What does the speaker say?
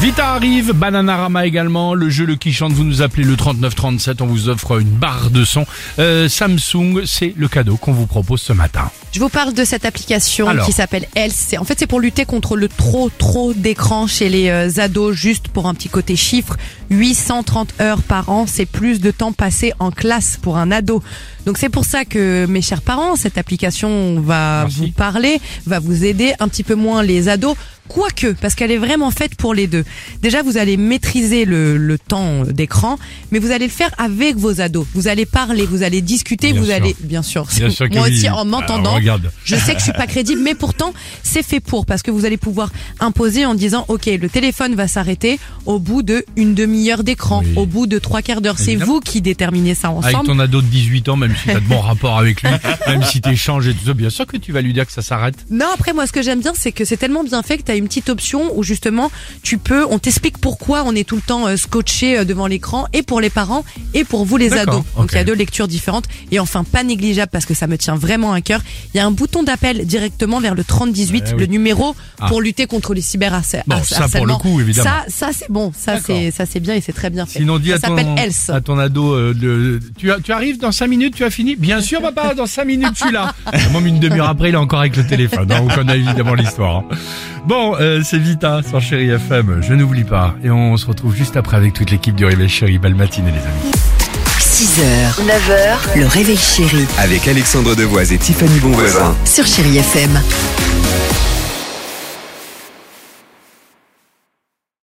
Vita arrive, Bananarama également, le jeu Le qui chante, vous nous appelez le 3937, on vous offre une barre de son. Euh, Samsung, c'est le cadeau qu'on vous propose ce matin. Je vous parle de cette application Alors. qui s'appelle Else. En fait, c'est pour lutter contre le trop trop d'écran chez les euh, ados. Juste pour un petit côté chiffre, 830 heures par an, c'est plus de temps passé en classe pour un ado. Donc c'est pour ça que mes chers parents, cette application va Merci. vous parler, va vous aider un petit peu moins les ados. Quoique, parce qu'elle est vraiment faite pour les deux. Déjà, vous allez maîtriser le, le temps d'écran, mais vous allez le faire avec vos ados. Vous allez parler, vous allez discuter, Bien vous sûr. allez, bien sûr, Bien sûr que moi oui. aussi en m'entendant, regarde. je sais que je suis pas crédible, mais pourtant c'est fait pour parce que vous allez pouvoir imposer en disant ok le téléphone va s'arrêter au bout de une demi-heure d'écran, Oui. au bout de trois quarts d'heure. C'est vous qui déterminez ça Avec ensemble. ton ado de 18 ans, même si t'as de bons rapports avec lui, même si t'échanges et tout ça, bien sûr que tu vas lui dire que ça s'arrête. Non, après moi ce que j'aime bien c'est que c'est tellement bien fait que tu as une petite option où justement tu peux, on t'explique pourquoi on est tout le temps euh, scotché euh, devant l'écran et pour les parents et pour vous les ados. Donc il y a deux lectures différentes et enfin pas négligeable parce que ça me tient vraiment à cœur. Il y a un bouton d'appel directement vers le 3018, Eh oui. le numéro Ah. pour lutter contre les cyberharcèlements. Bon, ça, pour le coup, évidemment. Ça, ça c'est bon, ça c'est ça c'est bien et c'est très bien fait. Sinon, dis ça à ton, Else. à ton ado, euh, de- tu, as- tu arrives dans 5 minutes, tu as fini? Bien sûr, papa, dans 5 minutes, je suis là. Même une demi-heure après, il est encore avec le téléphone. hein, on connaît évidemment l'histoire. hein. Bon, euh, c'est Vita sur Chéri FM, je n'oublie pas. Et on se retrouve juste après avec toute l'équipe du Réveil Chéri. Belle matinée, les amis. 6h, 9h, le réveil chéri Avec Alexandre Devoise et Tiffany Bonvoisin. sur Chérie FM.